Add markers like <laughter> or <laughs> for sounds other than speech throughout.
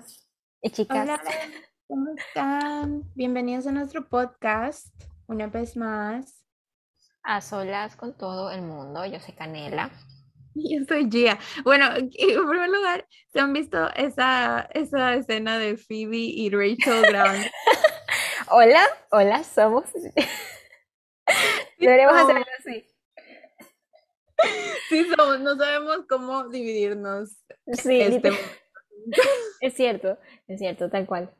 chicos y chicas. Hola, ¿cómo están? Bienvenidos a nuestro podcast, una vez más. A solas con todo el mundo, yo soy Canela. <laughs> Yo soy Gia. Bueno, en primer lugar, ¿se han visto esa, esa escena de Phoebe y Rachel grabando? <laughs> hola, hola, somos. <laughs> Deberíamos hacerlo así. Sí, somos, no sabemos cómo dividirnos. Sí, este... es cierto, es cierto, tal cual.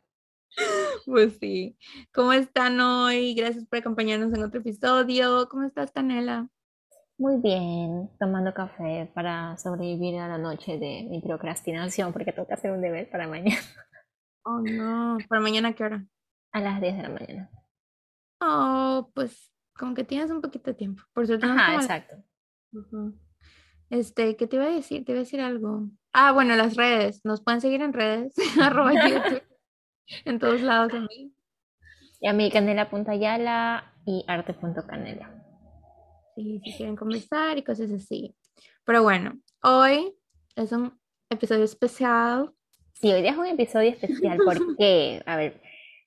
Pues sí. ¿Cómo están hoy? Gracias por acompañarnos en otro episodio. ¿Cómo estás, Canela? Muy bien, tomando café para sobrevivir a la noche de mi procrastinación porque tengo que hacer un deber para mañana. Oh, no. ¿Para mañana qué hora? A las 10 de la mañana. Oh, pues como que tienes un poquito de tiempo. Por suerte. Ajá, exacto. Este, ¿qué te iba a decir? Te iba a decir algo. Ah, bueno, las redes. Nos pueden seguir en redes. <laughs> arroba YouTube. <laughs> en todos lados a mí. Y a mí, canela.yala y arte.canela si quieren conversar y cosas así. Pero bueno, hoy es un episodio especial. Sí, hoy día es un episodio especial. <laughs> ¿Por qué? A ver,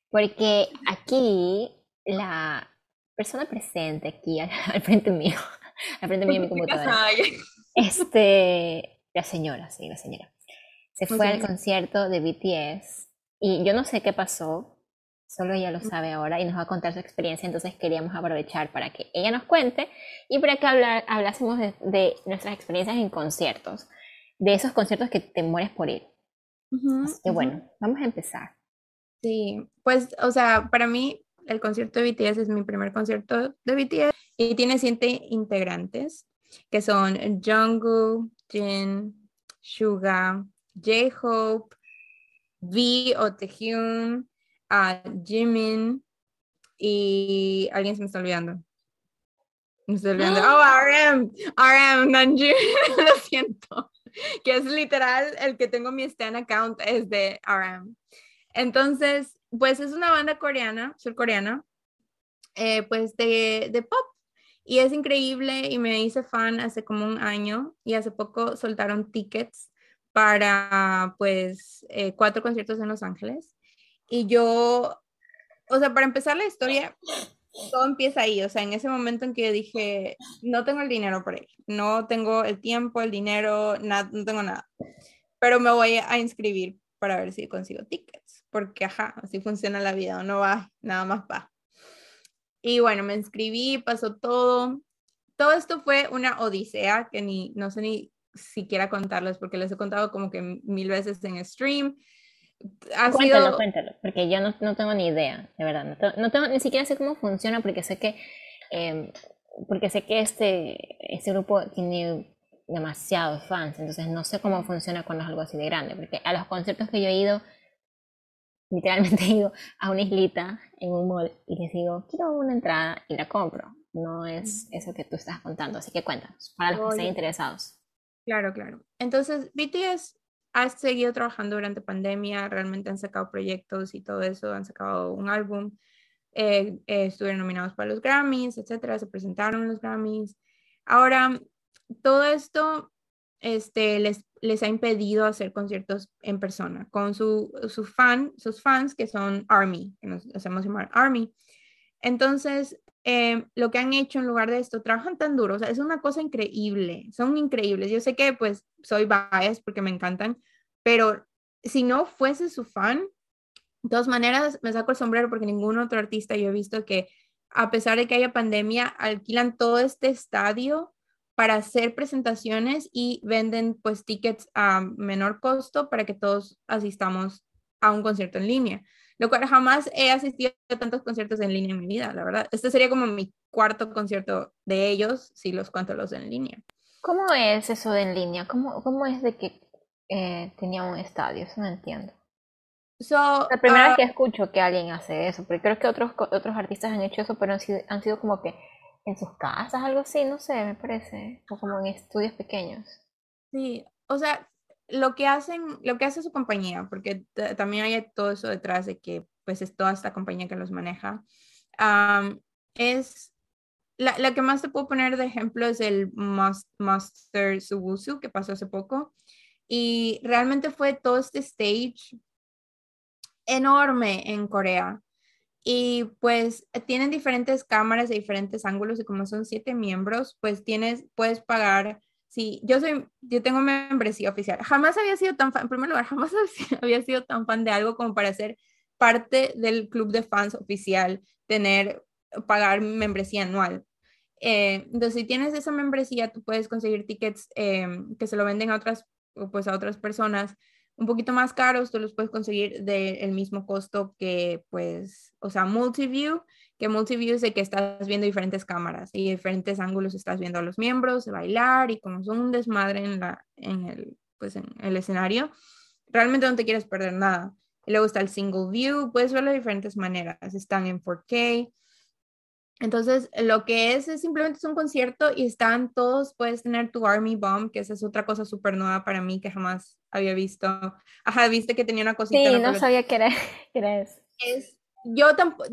porque aquí la persona presente, aquí al, frente mío, al frente mío mi computadora, este, la señora, sí, la señora, se fue al concierto de BTS y yo no sé qué pasó, Solo ella lo sabe ahora y nos va a contar su experiencia, entonces queríamos aprovechar para que ella nos cuente y para que hablar, hablásemos de, nuestras experiencias en conciertos, de esos conciertos que te mueres por ir. Así que bueno, vamos a empezar. Sí, pues, o sea, para mí el concierto de BTS es mi primer concierto de BTS y tiene siete integrantes que son Jungkook, Jin, Suga, J-Hope, V o Taehyung, a Jimin y alguien se me está olvidando. Me está olvidando. Oh, RM, RM, Nanji, <laughs> lo siento. Que es literal el que tengo mi Stan account es de RM. Entonces, pues es una banda coreana, surcoreana, eh, pues de, de pop. Y es increíble y me hice fan hace como un año y hace poco soltaron tickets para pues eh, cuatro conciertos en Los Ángeles. Y yo, o sea, para empezar la historia, todo empieza ahí, o sea, en ese momento en que dije, no tengo el dinero por ahí, no tengo el tiempo, el dinero, nada, no tengo nada, pero me voy a inscribir para ver si consigo tickets, porque ajá, así funciona la vida, no va, nada más va. Y bueno, me inscribí, pasó todo. Todo esto fue una odisea que ni, no sé ni siquiera contarles porque les he contado como que mil veces en stream cuéntalo, cuéntalo, porque yo no, no, tengo ni idea, de verdad. No tengo, ni siquiera sé cómo funciona porque sé que, em, porque sé que este, este grupo tiene demasiados fans, entonces no sé cómo funciona cuando es algo así de grande, porque a los conciertos que yo he ido, literalmente <laughs> he ido a una islita en un mall y les digo, quiero una entrada y la compro. No es eso que tú estás contando, así que cuéntanos, para los que estén interesados. Claro, claro. Entonces, BTS ha seguido trabajando durante pandemia, realmente han sacado proyectos y todo eso, han sacado un álbum, eh, eh, estuvieron nominados para los Grammys, etcétera, se presentaron los Grammys. Ahora, todo esto este, les, les ha impedido hacer conciertos en persona con su, su fan, sus fans que son ARMY, que nos hacemos llamar ARMY. Entonces, eh, lo que han hecho en lugar de esto, trabajan tan duro, o sea, es una cosa increíble, son increíbles. Yo sé que pues soy bias porque me encantan, pero si no fuese su fan, de todas maneras me saco el sombrero porque ningún otro artista yo he visto que a pesar de que haya pandemia, alquilan todo este estadio para hacer presentaciones y venden pues tickets a menor costo para que todos asistamos a un concierto en línea lo cual jamás he asistido a tantos conciertos en línea en mi vida, la verdad. Este sería como mi cuarto concierto de ellos, si los cuento los en línea. ¿Cómo es eso de en línea? ¿Cómo, cómo es de que eh, tenía un estadio? Eso no entiendo. So, la primera vez ah, que escucho que alguien hace eso, porque creo que otros, otros artistas han hecho eso, pero han sido, han sido como que en sus casas, algo así, no sé, me parece, o como en estudios pequeños. Sí, o sea, lo que hacen, lo que hace su compañía, porque también hay todo eso detrás de que pues es toda esta compañía que los maneja, es la, la, que más te puedo poner de ejemplo es el Master Subusu que pasó hace poco y realmente fue todo este stage enorme en Corea. Y pues tienen diferentes cámaras de diferentes ángulos y como son siete miembros, pues tienes, puedes pagar. Sí, yo soy, yo tengo membresía oficial. Jamás había sido tan fan, en primer lugar, <laughs> jamás <laughs> había sido tan fan de algo como para ser parte del club de fans oficial, tener, pagar membresía anual. Eh, entonces, si tienes esa membresía, tú puedes conseguir tickets em, que se lo venden a otras, pues a otras personas un poquito más caros, tú los puedes conseguir del mismo costo que, pues, o sea, Multiview, que Multiview es de que estás viendo diferentes cámaras y diferentes ángulos estás viendo a los miembros, bailar y como son un desmadre en, la, en, el, pues, en el escenario, realmente no te quieres perder nada. Y luego está el Single View, puedes verlo de diferentes maneras, están en 4K, entonces, lo que es es simplemente es un concierto y están todos, puedes tener tu Army Bomb, que esa es otra cosa súper nueva para mí que jamás había visto. Ajá, viste que tenía una cosita. Sí, no sabía qué era, <laughs> qué eso. Es, yo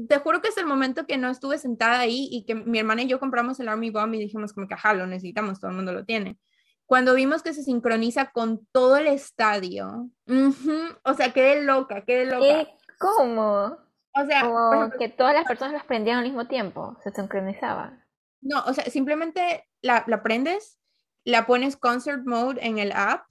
te juro que es el momento que no estuve sentada ahí y que mi hermana y yo compramos el Army Bomb y dijimos como que, ajá, lo necesitamos, todo el mundo lo tiene. Cuando vimos que se sincroniza con todo el estadio, o sea, quedé loca, quedé loca. ¿Cómo? O sea, que todas las personas las prendían al mismo tiempo, se sincronizaban. No, o sea, simplemente la, la prendes, la pones concert mode en el app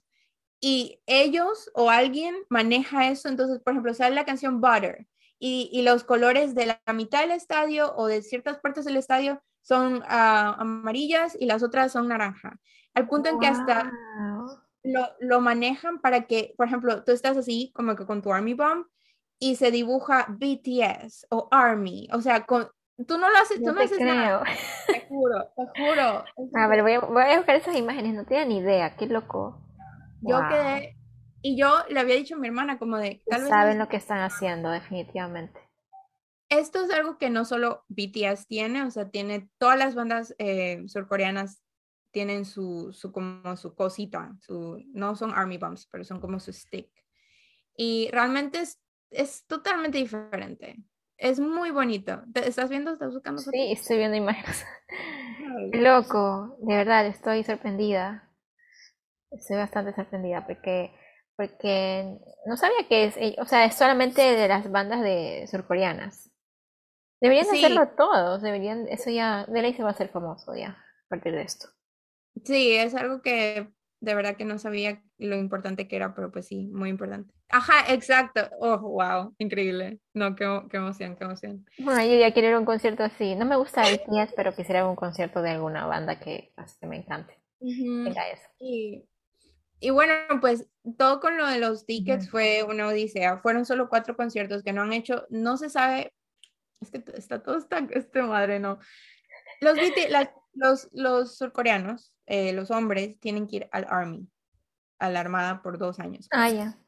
y ellos o alguien maneja eso. Entonces, por ejemplo, sale la canción Butter y, y los colores de la mitad del estadio o de ciertas partes del estadio son ah, amarillas y las otras son naranja. Al punto en que hasta lo, lo, manejan para que, por ejemplo, tú estás así como que con tu Army Bomb y se dibuja BTS o ARMY. O sea, con, tú no lo haces, tú no, haces nada. Te juro, te juro. <laughs> A ver, voy a, voy a, buscar esas imágenes, no tenía ni idea, qué loco. Yo quedé, y yo le había dicho a mi hermana como de... Tal saben lo que están haciendo, definitivamente. Esto es algo que no solo BTS tiene, o sea, tiene todas las bandas eh, surcoreanas tienen su, su, como su cosita, su, no son army bombs, pero son como su stick. Y realmente es es totalmente diferente. Es muy bonito. ¿Estás viendo? ¿Estás buscando? Sí, estoy viendo imágenes. <laughs> Loco, de verdad, estoy sorprendida. Estoy bastante sorprendida porque, porque no sabía que es, o sea, es solamente de las bandas de surcoreanas. Deberían hacerlo todos, deberían, eso ya, de ley se va a hacer famoso ya, a partir de esto. Sí, es algo que de verdad que no sabía lo importante que era, pero pues sí, muy importante. Ajá, exacto. Oh, wow, increíble. No, qué, qué emoción, qué emoción. Bueno, yo ya quiero ir a un concierto así. No me gusta BTS, pero quisiera un concierto de alguna banda que, que me encante. Venga eso. Y, y, bueno, pues todo con lo de los tickets fue una odisea. Fueron solo cuatro conciertos que no han hecho, no se sabe, es que está todo está, este madre, no. Los, los, los surcoreanos eh, los hombres tienen que ir al Army, a la Armada por dos años. Ah, ya.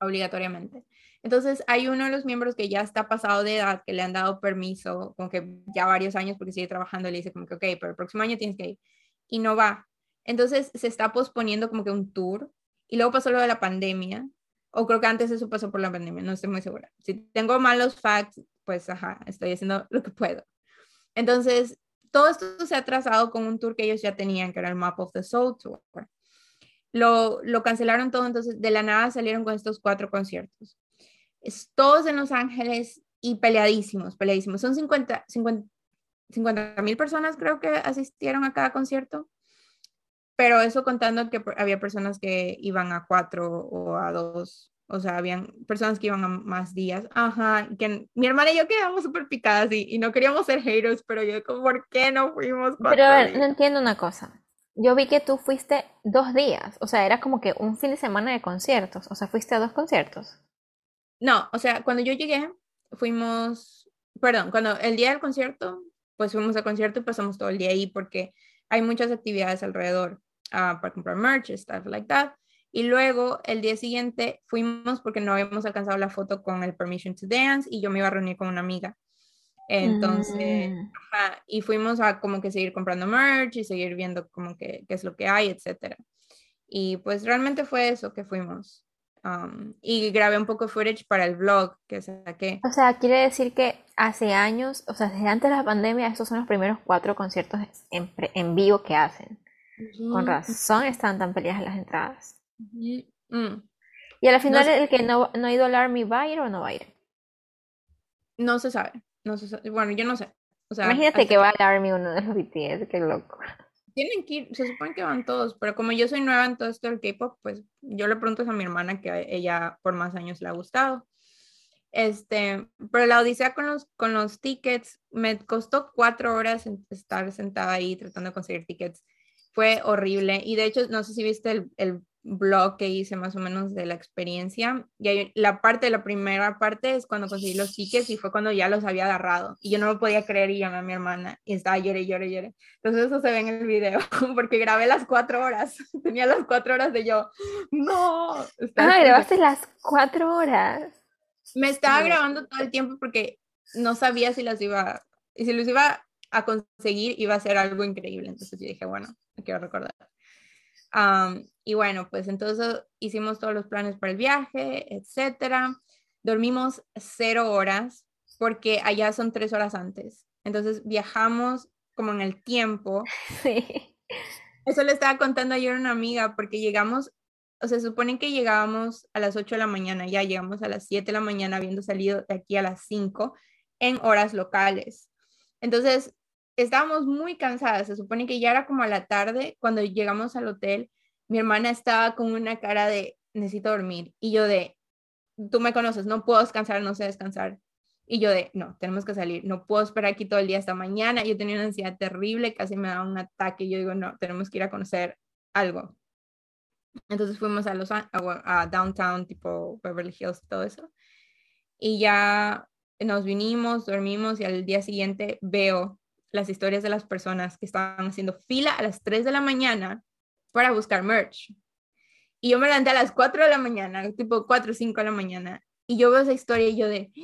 Obligatoriamente. Entonces, hay uno de los miembros que ya está pasado de edad, que le han dado permiso, como que ya varios años, porque sigue trabajando, le dice como que, ok, pero el próximo año tienes que ir. Y no va. Entonces, se está posponiendo como que un tour. Y luego pasó lo de la pandemia. O creo que antes eso pasó por la pandemia, no estoy muy segura. Si tengo malos facts, pues, ajá, estoy haciendo lo que puedo. Entonces, todo esto se ha trazado con un tour que ellos ya tenían, que era el Map of the Soul Tour. Lo, cancelaron todo, entonces de la nada salieron con estos cuatro conciertos. Es, todos en Los Ángeles y peleadísimos, peleadísimos. Son 50 mil personas creo que asistieron a cada concierto, pero eso contando que había personas que iban a cuatro o a dos o sea, habían personas que iban a más días. Ajá, que mi hermana y yo quedamos súper picadas y, y, no queríamos ser haters, pero yo como, ¿por qué no fuimos? Pero a ver, no entiendo una cosa. Yo vi que tú fuiste dos días, o sea, era como que un fin de semana de conciertos, o sea, fuiste a dos conciertos. No, o sea, cuando yo llegué, fuimos, perdón, cuando el día del concierto, pues fuimos al concierto y pasamos todo el día ahí porque hay muchas actividades alrededor uh, para comprar merch, stuff like that. Y luego el día siguiente fuimos porque no habíamos alcanzado la foto con el Permission to Dance y yo me iba a reunir con una amiga. Entonces, mm. y fuimos a como que seguir comprando merch y seguir viendo como que qué es lo que hay, etcétera. Y pues realmente fue eso que fuimos. Um, y grabé un poco de footage para el vlog que saqué. O sea, quiere decir que hace años, o sea, desde antes de la pandemia, estos son los primeros cuatro conciertos en, en vivo que hacen. Con razón están tan peleadas las entradas. Mm. Y al final, el que no, no ha ido al Army, ¿va a ir o no va a ir? No se sabe. No se sabe. Bueno, yo no sé. Imagínate que va al Army uno de los BTS, qué loco. Tienen que ir, se supone que van todos, pero como yo soy nueva en todo esto del K-pop, pues yo le pregunto a mi hermana que ella por más años le ha gustado. Este, pero la odisea con los, con los tickets me costó cuatro horas estar sentada ahí tratando de conseguir tickets. Fue horrible. Y de hecho, no sé si viste el, el blog que hice más o menos de la experiencia. Y hay, la parte, la primera parte es cuando conseguí los tickets y fue cuando ya los había agarrado. Y yo no lo podía creer y llamé a mi hermana y estaba llore, llore, llore. Entonces eso se ve en el video, <laughs> porque grabé las cuatro horas. <laughs> Tenía las cuatro horas de yo, no. Ah, grabaste las cuatro horas. Me estaba grabando todo el tiempo porque no sabía si las iba, y si los iba a conseguir, iba a ser algo increíble. Entonces yo dije, bueno, me quiero recordar y bueno, pues entonces hicimos todos los planes para el viaje, etcétera. Dormimos cero horas porque allá son tres horas antes. Entonces viajamos como en el tiempo. <laughs> Sí. Eso le estaba contando ayer a una amiga porque llegamos, o sea, se supone que llegábamos a las 8 de la mañana, ya llegamos a las 7 de la mañana habiendo salido de aquí a las 5 en horas locales. Entonces, estábamos muy cansadas, se supone que ya era como a la tarde, cuando llegamos al hotel, mi hermana estaba con una cara de, necesito dormir, y yo de, tú me conoces, no puedo descansar, no sé descansar. Y yo de, no, tenemos que salir, no puedo esperar aquí todo el día hasta mañana. Yo tenía una ansiedad terrible, casi me daba un ataque. Y yo digo, no, tenemos que ir a conocer algo. Entonces fuimos a, los, a downtown, tipo Beverly Hills, todo eso. Y ya nos vinimos, dormimos y al día siguiente veo las historias de las personas que estaban haciendo fila a las 3 de la mañana para buscar merch. Y yo me levanté a las 4 de la mañana, tipo 4 o 5 de la mañana, y yo veo esa historia y yo de... <gasps>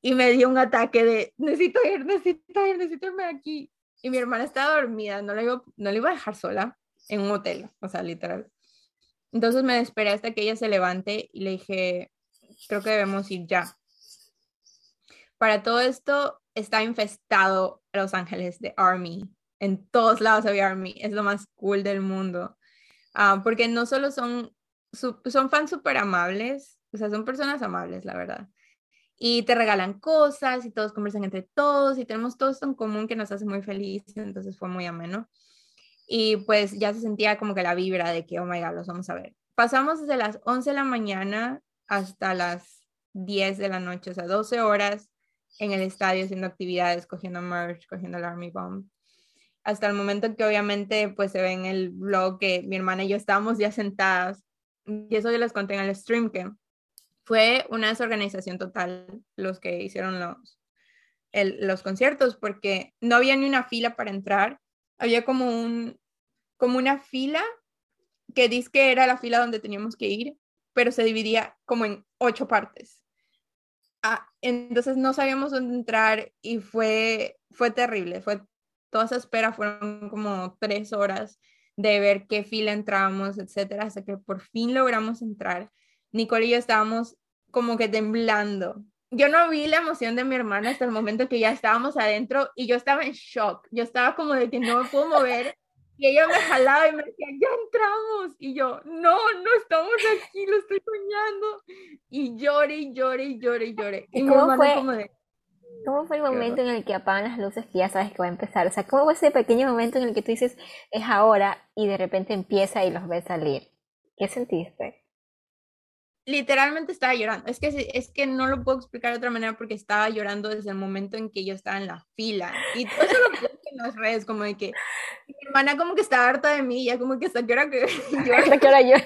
Y me dio un ataque de, necesito ir, necesito ir, necesito irme aquí. Y mi hermana estaba dormida, no la, iba, no la iba a dejar sola en un hotel, o sea, literal. Entonces me esperé hasta que ella se levante y le dije, creo que debemos ir ya. Para todo esto está infestado Los Ángeles de Army. En todos lados había Army. Es lo más cool del mundo. Ah, porque no solo son, son fans súper amables, o sea, son personas amables, la verdad. Y te regalan cosas y todos conversan entre todos y tenemos todo esto en común que nos hace muy felices, entonces fue muy ameno. Y pues ya se sentía como que la vibra de que, oh my god, los vamos a ver. Pasamos desde las 11 de la mañana hasta las 10 de la noche, o sea, 12 horas en el estadio haciendo actividades, cogiendo merch, cogiendo el Army Bomb. Hasta el momento en que obviamente pues se ve en el blog que mi hermana y yo estábamos ya sentadas. Y eso yo les conté en el stream que fue una desorganización total los que hicieron los, los conciertos porque no había ni una fila para entrar. Había como, un, como una fila que dice que era la fila donde teníamos que ir, pero se dividía como en ocho partes. Ah, entonces no sabíamos dónde entrar y fue, fue terrible, fue toda esa espera fueron como tres horas de ver qué fila entrábamos, etcétera, hasta que por fin logramos entrar. Nicole y yo estábamos como que temblando. Yo no vi la emoción de mi hermana hasta el momento que ya estábamos adentro y yo estaba en shock. Yo estaba como de que no me puedo mover <laughs> y ella me jalaba y me decía, ya entramos. Y yo, no, no estamos aquí, lo estoy soñando. Y lloré, y lloré, y lloré, y lloré. ¿Y, cómo fue, como de, ¿Cómo fue el momento en el que apagan las luces que ya sabes que va a empezar? O sea, ¿cómo fue ese pequeño momento en el que tú dices, es ahora, y de repente empieza y los ves salir? ¿Qué sentiste? literalmente estaba llorando. Es que, es que no lo puedo explicar de otra manera porque estaba llorando desde el momento en que yo estaba en la fila. Y todo eso lo que en las redes, como de que mi hermana como que estaba harta de mí, ya como que hasta qué hora que <laughs> yo.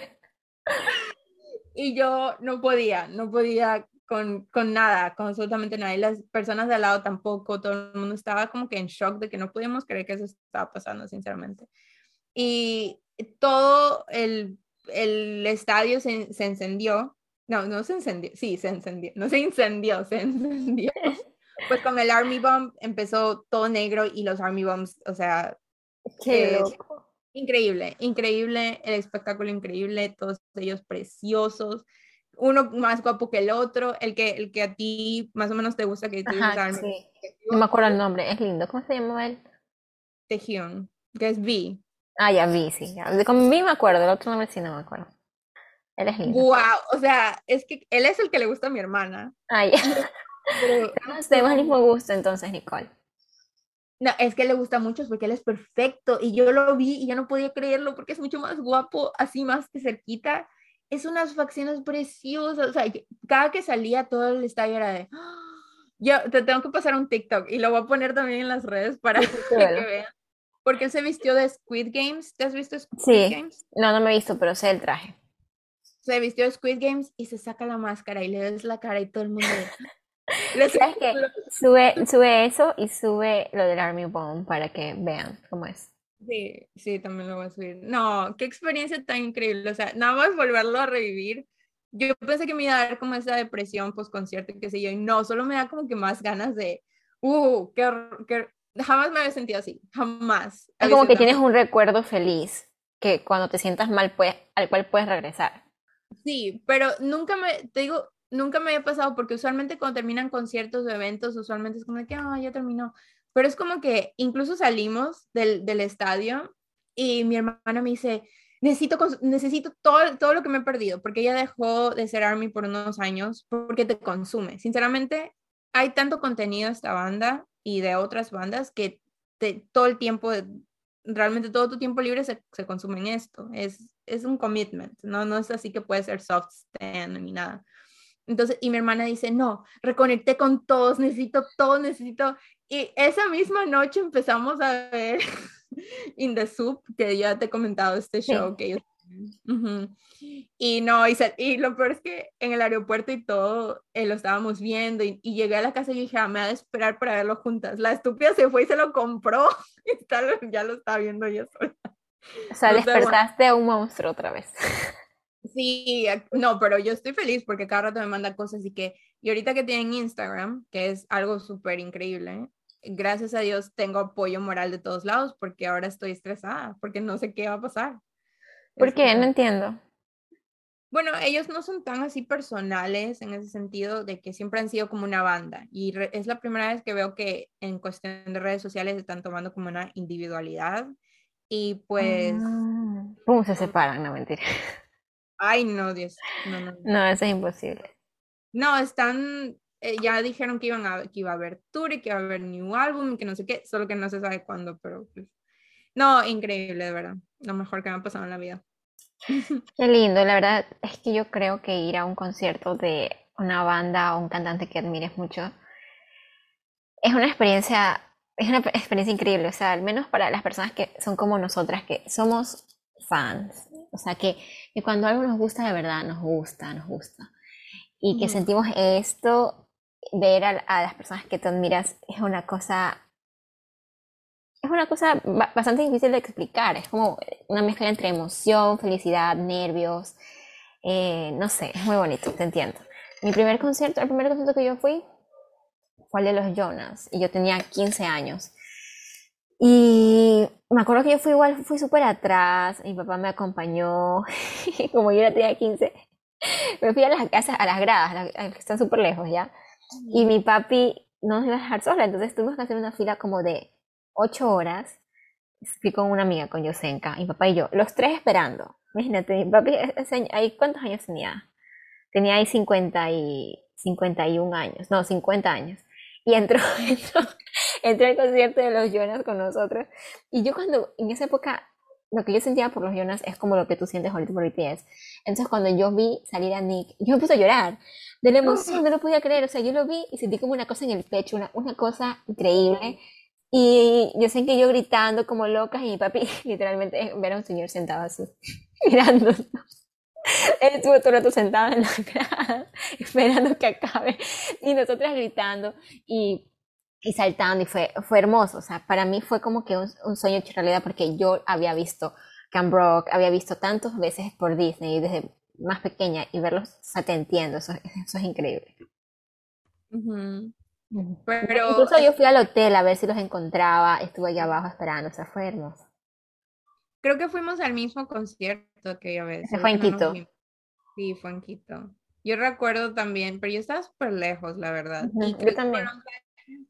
Y yo no podía, no podía con, con, nada, con absolutamente nada. Y las personas de al lado tampoco, todo el mundo estaba como que en shock de que no podíamos creer que eso estaba pasando, sinceramente. Y todo el el estadio se, se, encendió. No, no se encendió. Sí, se encendió. No se incendió, se <laughs> encendió. Pues con el Army Bomb empezó todo negro y los Army Bombs, o sea. Qué Increíble, increíble, el espectáculo increíble, todos ellos preciosos. Uno más guapo que el otro, el que, el que a ti más o menos te gusta que tú sí. No me acuerdo el nombre, es lindo. ¿Cómo se llama él? Tejión, que es V. Ah, ya vi, sí. Con vi me acuerdo, el otro nombre sí no me acuerdo. Él es lindo. Wow, o sea, es que él es el que le gusta a mi hermana. Tenemos el mismo gusto entonces, Nicole. No, es que le gusta mucho porque él es perfecto y yo lo vi y ya no podía creerlo porque es mucho más guapo, así más que cerquita. Es unas facciones preciosas, o sea, cada que salía todo el estadio era de, ¡Ah! yo te tengo que pasar un TikTok y lo voy a poner también en las redes para <laughs> que vean. Porque él se vistió de Squid Games, ¿te has visto Squid sí. Games? No, no me he visto, pero sé el traje. Se vistió de Squid Games y se saca la máscara y le ves la cara y todo el mundo... <laughs> ¿Sabes qué? Sube, sube eso y sube lo del Army Bomb para que vean cómo es. Sí, sí, también lo voy a subir. No, qué experiencia tan increíble. O sea, nada más volverlo a revivir. Yo pensé que me iba a dar como esa depresión post concierto, qué sé yo, y no, solo me da como que más ganas de, uh, que, que jamás me había sentido así, jamás. Es como que tienes un recuerdo feliz que cuando te sientas mal, pues, al cual puedes regresar. Sí, pero nunca me, te digo, nunca me había pasado porque usualmente cuando terminan conciertos o eventos, usualmente es como que, ah, ya terminó. Pero es como que incluso salimos del, del estadio y mi hermana me dice, necesito, necesito todo, todo lo que me he perdido, porque ella dejó de ser Army por unos años, porque te consume. Sinceramente, hay tanto contenido de esta banda y de otras bandas que te, todo el tiempo, realmente todo tu tiempo libre se, se consume en esto. Es, es un commitment, ¿no? No es así que puede ser soft stand ni nada. Entonces, y mi hermana dice, no, reconecté con todos, necesito todo, necesito. Y esa misma noche empezamos a ver <laughs> In the Soup, que ya te he comentado este show que ellos... Y no, y, y, lo peor es que en el aeropuerto y todo eh, lo estábamos viendo y, llegué a la casa y dije, ah, me voy a esperar para verlo juntas. La estúpida se fue y se lo compró <laughs> y ya lo estaba viendo yo sola. O sea, despertaste a un monstruo otra vez. <laughs> Sí, no, pero yo estoy feliz porque cada rato me manda cosas y que, y ahorita que tienen Instagram, que es algo súper increíble, gracias a Dios tengo apoyo moral de todos lados porque ahora estoy estresada, porque no sé qué va a pasar. ¿Por qué? No entiendo. Bueno, ellos no son tan así personales en ese sentido de que siempre han sido como una banda y es la primera vez que veo que en cuestión de redes sociales están tomando como una individualidad y pues... Ah, ¿Cómo se separan? No, mentira. Ay, no, Dios. No, no, no. eso es imposible. No, están, eh, ya dijeron que, iban a, que iba a haber tour y que iba a haber new album y que no sé qué, solo que no se sabe cuándo, pero pues, no, increíble, de verdad. Lo mejor que me ha pasado en la vida. <laughs> Qué lindo, la verdad es que yo creo que ir a un concierto de una banda o un cantante que admires mucho es una experiencia, es una experiencia increíble, o sea, al menos para las personas que son como nosotras, que somos fans, o sea, que, cuando algo nos gusta de verdad, nos gusta, nos gusta. Y que sentimos esto, ver a, las personas que tú admiras es una cosa es una cosa bastante difícil de explicar. Es como una mezcla entre emoción, felicidad, nervios. Eh, no sé, es muy bonito, te entiendo. Mi primer concierto, el primer concierto que yo fui fue el de los Jonas y yo tenía 15 años. Y me acuerdo que yo fui igual, fui súper atrás, mi papá me acompañó, <laughs> como yo ya tenía 15, me fui a las casas, a las gradas, que están súper lejos ya, y mi papi no nos iba a dejar sola, entonces tuvimos que hacer una fila como de 8 horas, fui con una amiga, con Yosenka, mi papá y yo, los tres esperando, imagínate, mi papi, ahí, ¿cuántos años tenía? Tenía ahí 50 y 51 años, no, 50 años, y entró, <laughs> entró entré al concierto de los Jonas con nosotros. Y yo cuando, en esa época, lo que yo sentía por los Jonas es como lo que tú sientes ahorita por BTS. Entonces cuando yo vi salir a Nick, yo me puse a llorar de la emoción, no lo podía creer. O sea, yo lo vi y sentí como una cosa en el pecho, una, una cosa increíble. Y yo sé que yo gritando como loca y mi papi <laughs> literalmente ver a un señor sentado así, <laughs> mirándonos. Él estuvo todo el rato sentado en la <laughs> grada, esperando que acabe, y nosotras gritando. Y y saltando y fue, fue hermoso. O sea, para mí fue como que un, un sueño hecho realidad porque yo había visto Camp Rock, había visto tantas veces por Disney desde más pequeña y verlos, o sea, te entiendo, eso, eso es increíble. Pero, Incluso yo fui al hotel a ver si los encontraba, estuve allá abajo esperando, o sea, fue hermoso. Creo que fuimos al mismo concierto que yo vez. Se fue en Quito. sí, fue en Quito. Yo recuerdo también, pero yo estaba súper lejos, la verdad. yo también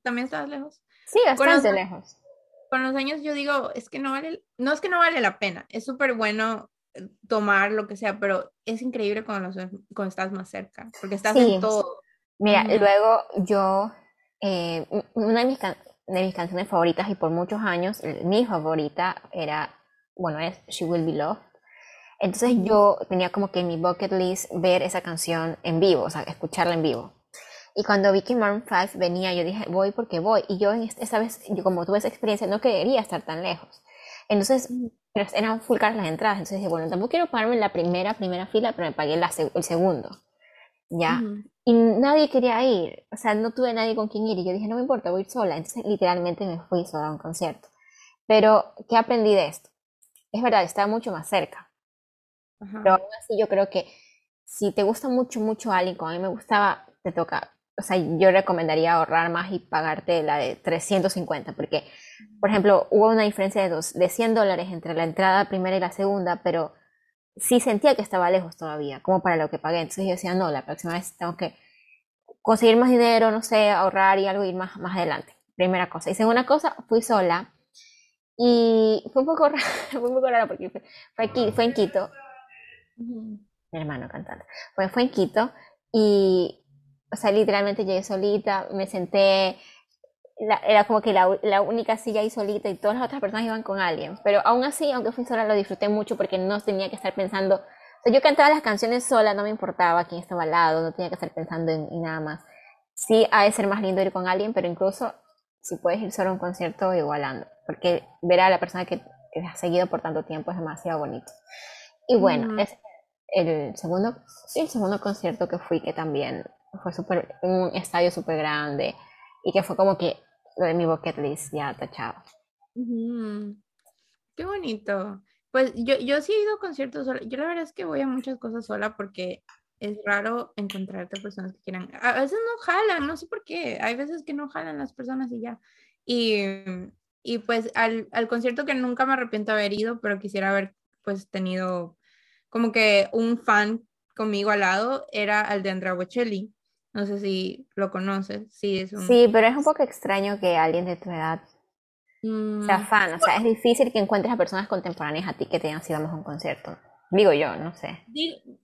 también estabas lejos. Sí, bastante lejos. Con los años yo digo, es que no vale, no es que no vale la pena, es súper bueno tomar lo que sea, pero es increíble cuando, cuando estás más cerca, porque estás en todo. Mira, luego yo, eh, una de mis, de mis canciones favoritas y por muchos años, mi favorita era, bueno, es She Will Be Loved. Entonces yo tenía como que en mi bucket list ver esa canción en vivo, o sea, escucharla en vivo. Y cuando vi que Maroon 5 venía, yo dije, voy porque voy. Y yo esa vez, yo como tuve esa experiencia, no quería estar tan lejos. Entonces, pero eran full caras las entradas. Entonces dije, bueno, tampoco quiero pagarme en la primera, primera fila, pero me pagué el segundo. ¿Ya? Y nadie quería ir. O sea, no tuve nadie con quien ir. Y yo dije, no me importa, voy a ir sola. Entonces, literalmente me fui sola a un concierto. Pero, ¿qué aprendí de esto? Es verdad, estaba mucho más cerca. Pero aún así, yo creo que si te gusta mucho, mucho alguien, como a mí me gustaba, te toca o sea, yo recomendaría ahorrar más y pagarte la de 350, porque, por ejemplo, hubo una diferencia de, dos, de 100 dólares entre la entrada primera y la segunda, pero sí sentía que estaba lejos todavía, como para lo que pagué. Entonces yo decía, no, la próxima vez tengo que conseguir más dinero, no sé, ahorrar y algo ir más, más adelante. Primera cosa. Y segunda cosa, fui sola y fue un poco <laughs> raro, fue un poco raro porque fue, aquí, fue en Quito. Mi hermano cantando. Fue, fue en Quito y o sea, literalmente llegué solita, me senté, era como que la, la, única silla ahí solita y todas las otras personas iban con alguien. Pero aún así, aunque fui sola, lo disfruté mucho porque no tenía que estar pensando. O sea, yo cantaba las canciones sola, no me importaba quién estaba al lado, no tenía que estar pensando en, nada más. Sí, ha de ser más lindo ir con alguien, pero incluso si puedes ir solo a un concierto, igualando. Porque ver a la persona que, te has seguido por tanto tiempo es demasiado bonito. Y bueno, es el segundo, el segundo concierto que fui que también fue super, un estadio súper grande y que fue como que lo de mi bucket list ya tachado. Qué bonito. Pues yo, yo sí he ido a conciertos sola. Yo la verdad es que voy a muchas cosas sola porque es raro encontrarte personas que quieran. A veces no jalan, no sé por qué. Hay veces que no jalan las personas y ya. Y, y pues al, al concierto que nunca me arrepiento haber ido, pero quisiera haber pues tenido como que un fan conmigo al lado, era el de Andrea Bocelli. No sé si lo conoces. Sí, es sí, pero es un poco extraño que alguien de tu edad sea mm, fan. O sea, es difícil que encuentres a personas contemporáneas a ti que te hayan sido a un concierto. Digo yo, no sé.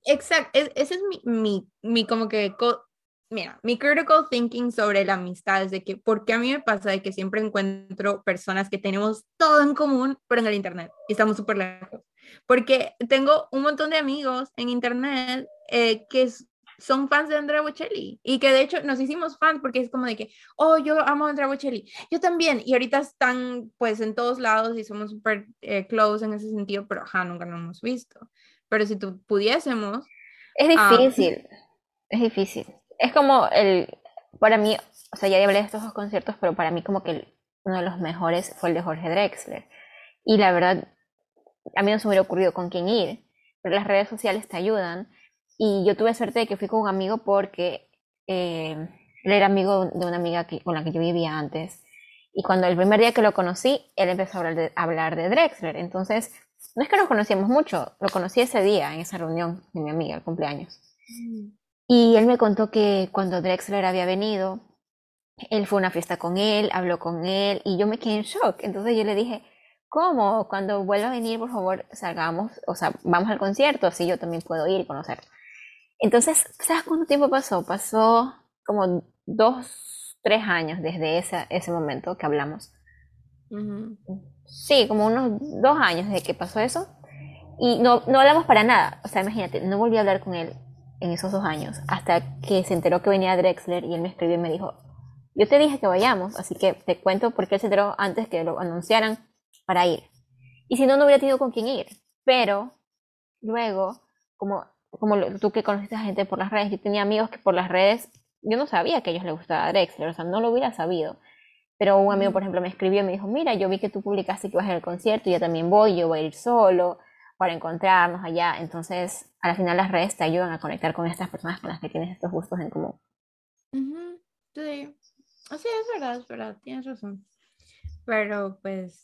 Exacto, ese es mi, mi, mi como que, mira, mi critical thinking sobre la amistad es de que, porque a mí me pasa de que siempre encuentro personas que tenemos todo en común, pero en el Internet, y estamos súper lejos. Porque tengo un montón de amigos en Internet eh, que son fans de Andrea Bocelli y que de hecho nos hicimos fans porque es como de que, oh, yo amo a Andrea Bocelli, yo también, y ahorita están pues en todos lados y somos súper eh, close en ese sentido, pero ajá, nunca nos hemos visto. Pero si tú pudiésemos... Es difícil, es difícil. Es como el, para mí, o sea, ya hablé de estos dos conciertos, pero para mí como que uno de los mejores fue el de Jorge Drexler. Y la verdad, a mí no se me hubiera ocurrido con quién ir, pero las redes sociales te ayudan y yo tuve suerte de que fui con un amigo porque eh, él era amigo de una amiga que, con la que yo vivía antes. Y cuando el primer día que lo conocí, él empezó a hablar, de, Drexler. Entonces, no es que nos conocíamos mucho, lo conocí ese día, en esa reunión de mi amiga, el cumpleaños. Mm. Y él me contó que cuando Drexler había venido, él fue a una fiesta con él, habló con él, y yo me quedé en shock. Entonces yo le dije, ¿cómo? Cuando vuelva a venir, por favor, salgamos, o sea, vamos al concierto, así yo también puedo ir y conocerlo. Entonces, ¿sabes cuánto tiempo pasó? Pasó como dos, tres años desde ese, ese momento que hablamos. Sí, como unos dos años desde que pasó eso. Y no, no hablamos para nada. O sea, imagínate, no volví a hablar con él en esos dos años. Hasta que se enteró que venía Drexler y él me escribió y me dijo, yo te dije que vayamos, así que te cuento por qué él se enteró antes que lo anunciaran para ir. Y si no, no hubiera tenido con quién ir. Pero luego, como como tú que conociste a gente por las redes, yo tenía amigos que por las redes, yo no sabía que a ellos les gustaba Drexler, o sea, no lo hubiera sabido. Pero un amigo, por ejemplo, me escribió y me dijo, mira, yo vi que tú publicaste que vas al concierto, yo también voy, yo voy a ir solo para encontrarnos allá. Entonces, al final las redes te ayudan a conectar con estas personas con las que tienes estos gustos en común. Sí, así es verdad, es verdad, tienes razón. Pero pues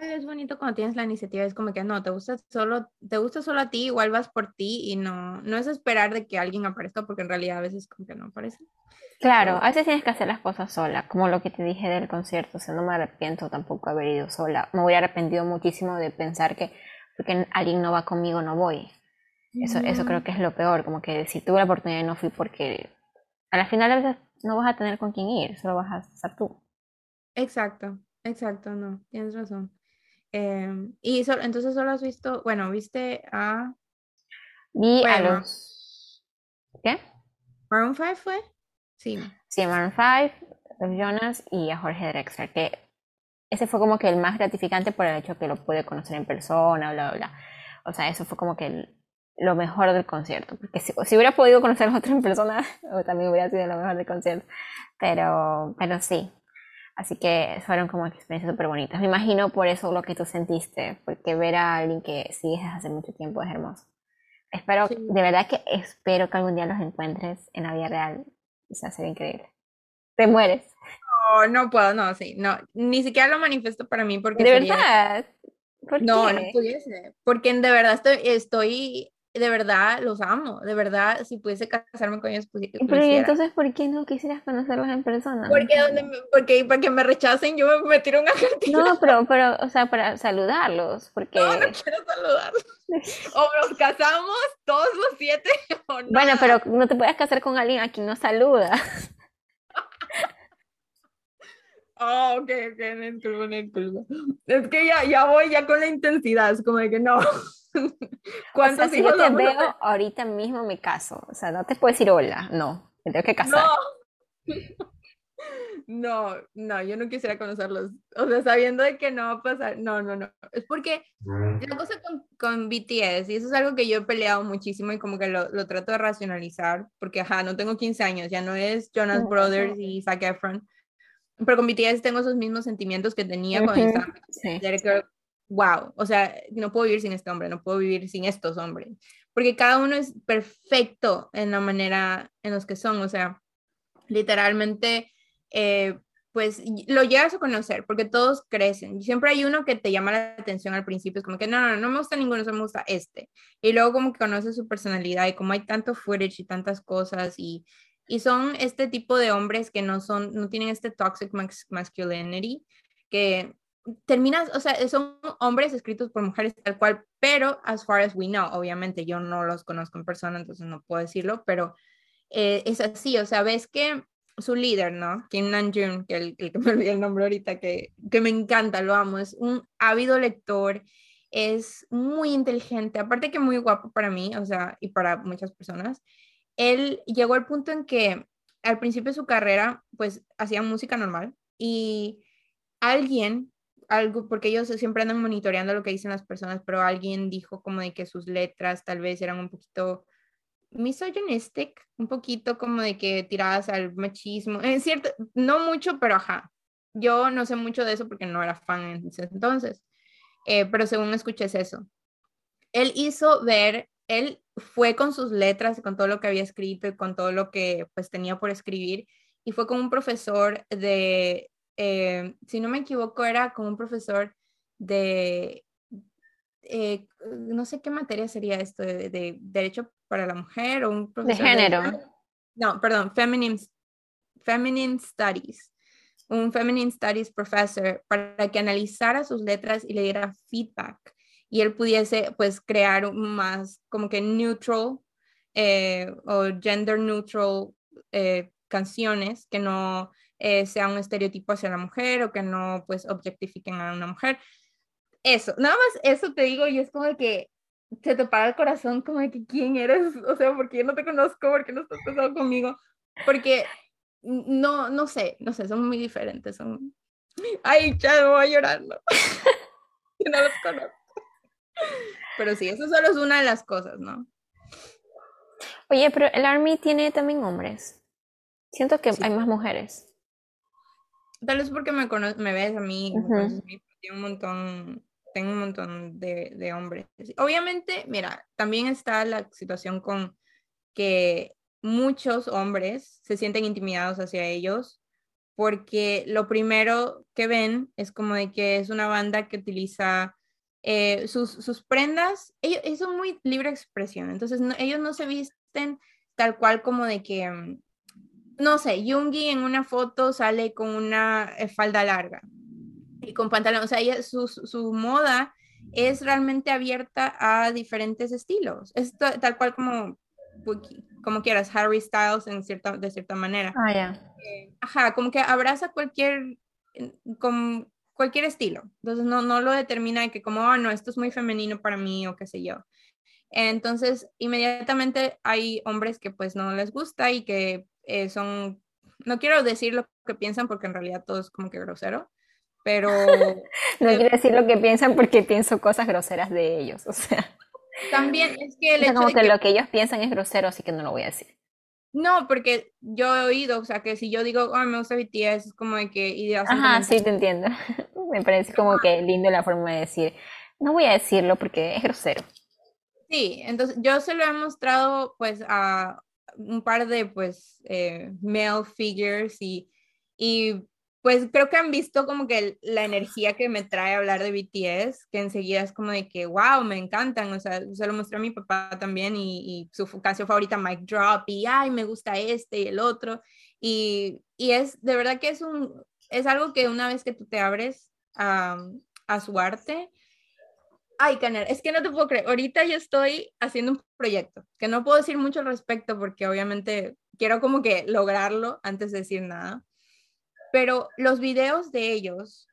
es bonito cuando tienes la iniciativa, es como que no, te gusta solo, te gusta solo a ti, igual vas por ti y no, no es esperar de que alguien aparezca porque en realidad a veces como que no aparece. Claro, a veces tienes que hacer las cosas sola, como lo que te dije del concierto, o sea, no me arrepiento tampoco de haber ido sola, me hubiera arrepentido muchísimo de pensar que porque alguien no va conmigo, no voy. Eso, eso creo que es lo peor, como que si tuve la oportunidad y no fui porque a la final a veces no vas a tener con quién ir, solo vas a estar tú. Exacto, exacto, no, tienes razón. Em, y entonces solo has visto, bueno, viste a... Vi a los... ¿Qué? Maroon 5 fue? Sí. Sí, Maroon 5, los Jonas y a Jorge Drexler, que ese fue como que el más gratificante por el hecho que lo pude conocer en persona, bla, bla, bla. O sea, eso fue como que lo mejor del concierto. Porque si, hubiera podido conocer a otro en persona, <laughs> también hubiera sido lo mejor del concierto. Pero, pero sí. Así que fueron como experiencias súper bonitas. Me imagino por eso lo que tú sentiste, porque ver a alguien que sigues desde hace mucho tiempo es hermoso. Espero, de verdad que espero que algún día los encuentres en la vida real. O sea, sería increíble. Te mueres. No, no puedo, no, sí, no. Ni siquiera lo manifiesto para mí porque. ¿De verdad? no, no pudiese. Porque de verdad estoy, estoy de verdad los amo, de verdad, si pudiese casarme con ellos, pues, Pero ¿y entonces por qué no quisieras conocerlos en persona? Porque, donde me, porque para que me rechacen yo me, tiro una cartita. No, pero, pero, o sea, para saludarlos, porque... No, no quiero saludarlos. <laughs> o nos casamos todos los siete <laughs> o no. Bueno, pero no te puedes casar con alguien a quien no saludas. Oh, ok, ok, no disculpa, Es que ya, ya voy ya con la intensidad, es como de que no. ¿Cuántos <laughs> o sea, si yo te veo ahorita mismo me caso, o sea, no te puedo decir hola, no, me tengo que casar. No. <laughs> No, no, yo no quisiera conocerlos. O sea, sabiendo de que no va a pasar. No, no, no. Es porque la cosa con, con BTS, y eso es algo que yo he peleado muchísimo y como que lo, lo trato de racionalizar, porque, ajá, no tengo 15 años, ya no es Jonas Brothers y Zac Efron pero con BTS tengo esos mismos sentimientos que tenía con estaba sí. Wow, o sea, no puedo vivir sin este hombre, no puedo vivir sin estos hombres, porque cada uno es perfecto en la manera en los que son, o sea, literalmente, eh, pues lo llegas a conocer, porque todos crecen. Siempre hay uno que te llama la atención al principio, es como que no, no, no me gusta ninguno, solo me gusta este. Y luego como que conoces su personalidad y como hay tanto footage y tantas cosas y y son este tipo de hombres que no son, no tienen este toxic masculinity, que terminas, o sea, son hombres escritos por mujeres tal cual, pero as far as we know, obviamente yo no los conozco en persona, entonces no puedo decirlo, pero eh, es así, o sea, ves que su líder, ¿no? Kim Namjoon, que el, que me olvidé el nombre ahorita, que, que me encanta, lo amo, es un ávido lector, es muy inteligente, aparte que muy guapo para mí, o sea, y para muchas personas, él llegó al punto en que al principio de su carrera, pues hacía música normal y alguien, algo, porque ellos siempre andan monitoreando lo que dicen las personas, pero alguien dijo como de que sus letras tal vez eran un poquito misogynistic, un poquito como de que tiradas al machismo, en cierto, no mucho, pero ajá. Yo no sé mucho de eso porque no era fan en ese entonces, eh, pero según escuché eso. Él hizo ver él fue con sus letras y con todo lo que había escrito y con todo lo que pues tenía por escribir y fue con un profesor de, eh, si no me equivoco, era como un profesor de, eh, no sé qué materia sería esto, de, derecho para la mujer o un profesor de género. no, perdón, feminine, feminine studies. Un feminine studies professor para que analizara sus letras y le diera feedback y él pudiese pues crear más como que neutral eh, o gender neutral eh, canciones que no eh, sea un estereotipo hacia la mujer o que no pues objectifiquen a una mujer. Eso, nada más eso te digo y es como que se te para el corazón como de que quién eres, o sea, porque yo no te conozco, porque no estás casado conmigo, porque no, no sé, no sé, son muy diferentes, son... Ay, ya voy a llorar, no, <laughs> no los conozco. Pero sí, eso solo es una de las cosas, ¿no? Oye, pero el Army tiene también hombres. Siento que hay más mujeres. Tal vez porque me, me ves a mí, tengo un montón, tengo un montón de, de hombres. Obviamente, mira, también está la situación con que muchos hombres se sienten intimidados hacia ellos porque lo primero que ven es como de que es una banda que utiliza eh, sus, sus, prendas, ellos, son muy libre expresión, entonces ellos no se visten tal cual como de que, mm, no sé, Yungi en una foto sale con una eh, falda larga y con pantalón, o sea, ella, su, su, moda es realmente abierta a diferentes estilos. Es tal cual como, como quieras, Harry Styles en cierta, de cierta manera. Ah, ya. Eh, ajá, como que abraza cualquier, cualquier estilo. Entonces no, no lo determina de que como, oh, no, esto es muy femenino para mí o qué sé yo. Entonces, inmediatamente hay hombres que pues no les gusta y que eh, son, no quiero decir lo que piensan porque en realidad todo es como que grosero, pero... <laughs> no quiero decir lo que piensan porque pienso cosas groseras de ellos, o sea. También es que el hecho como que, lo que ellos piensan es grosero, así que no lo voy a decir. No, porque yo he oído, o sea, que si yo digo, oh, me gusta BTS, es como de que ideas. Ajá, sí, te entiendo. <laughs> me parece como que lindo la forma de decir, no voy a decirlo porque es grosero. Sí, entonces yo se lo he mostrado pues a un par de pues eh, male figures y, y pues creo que han visto como que la energía que me trae hablar de BTS, que enseguida es como de que, wow, me encantan, o sea, se lo mostré a mi papá también y, su canción favorita, Mic Drop, y, ay, me gusta este y el otro, y, y es, de verdad que es un, es algo que una vez que tú te abres a, a su arte, Ay, Caner, es que no te puedo creer. Ahorita yo estoy haciendo un proyecto que no puedo decir mucho al respecto porque obviamente quiero como que lograrlo antes de decir nada. Pero los videos de ellos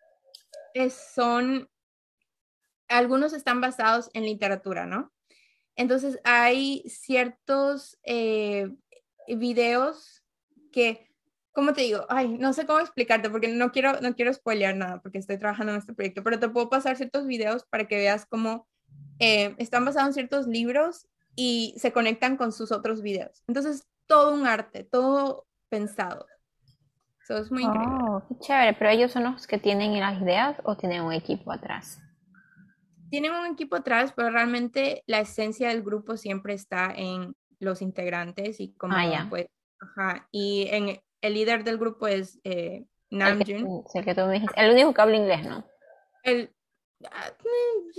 son, algunos están basados en literatura, ¿no? Entonces hay ciertos eh, videos que ¿cómo te digo? Ay, no sé cómo explicarte porque no quiero, no quiero spoilear nada porque estoy trabajando en este proyecto, pero te puedo pasar ciertos videos para que veas cómo eh, están basados en ciertos libros y se conectan con sus otros videos. Entonces, todo un arte, todo pensado. Eso es muy increíble. Oh, qué chévere, pero ellos son los que tienen las ideas o tienen un equipo atrás. Tienen un equipo atrás, pero realmente la esencia del grupo siempre está en los integrantes y como ah, pues, ajá, y en el líder del grupo es eh, Namjoon. El, que tú me dijiste. el único que habla inglés, ¿no? El, ah,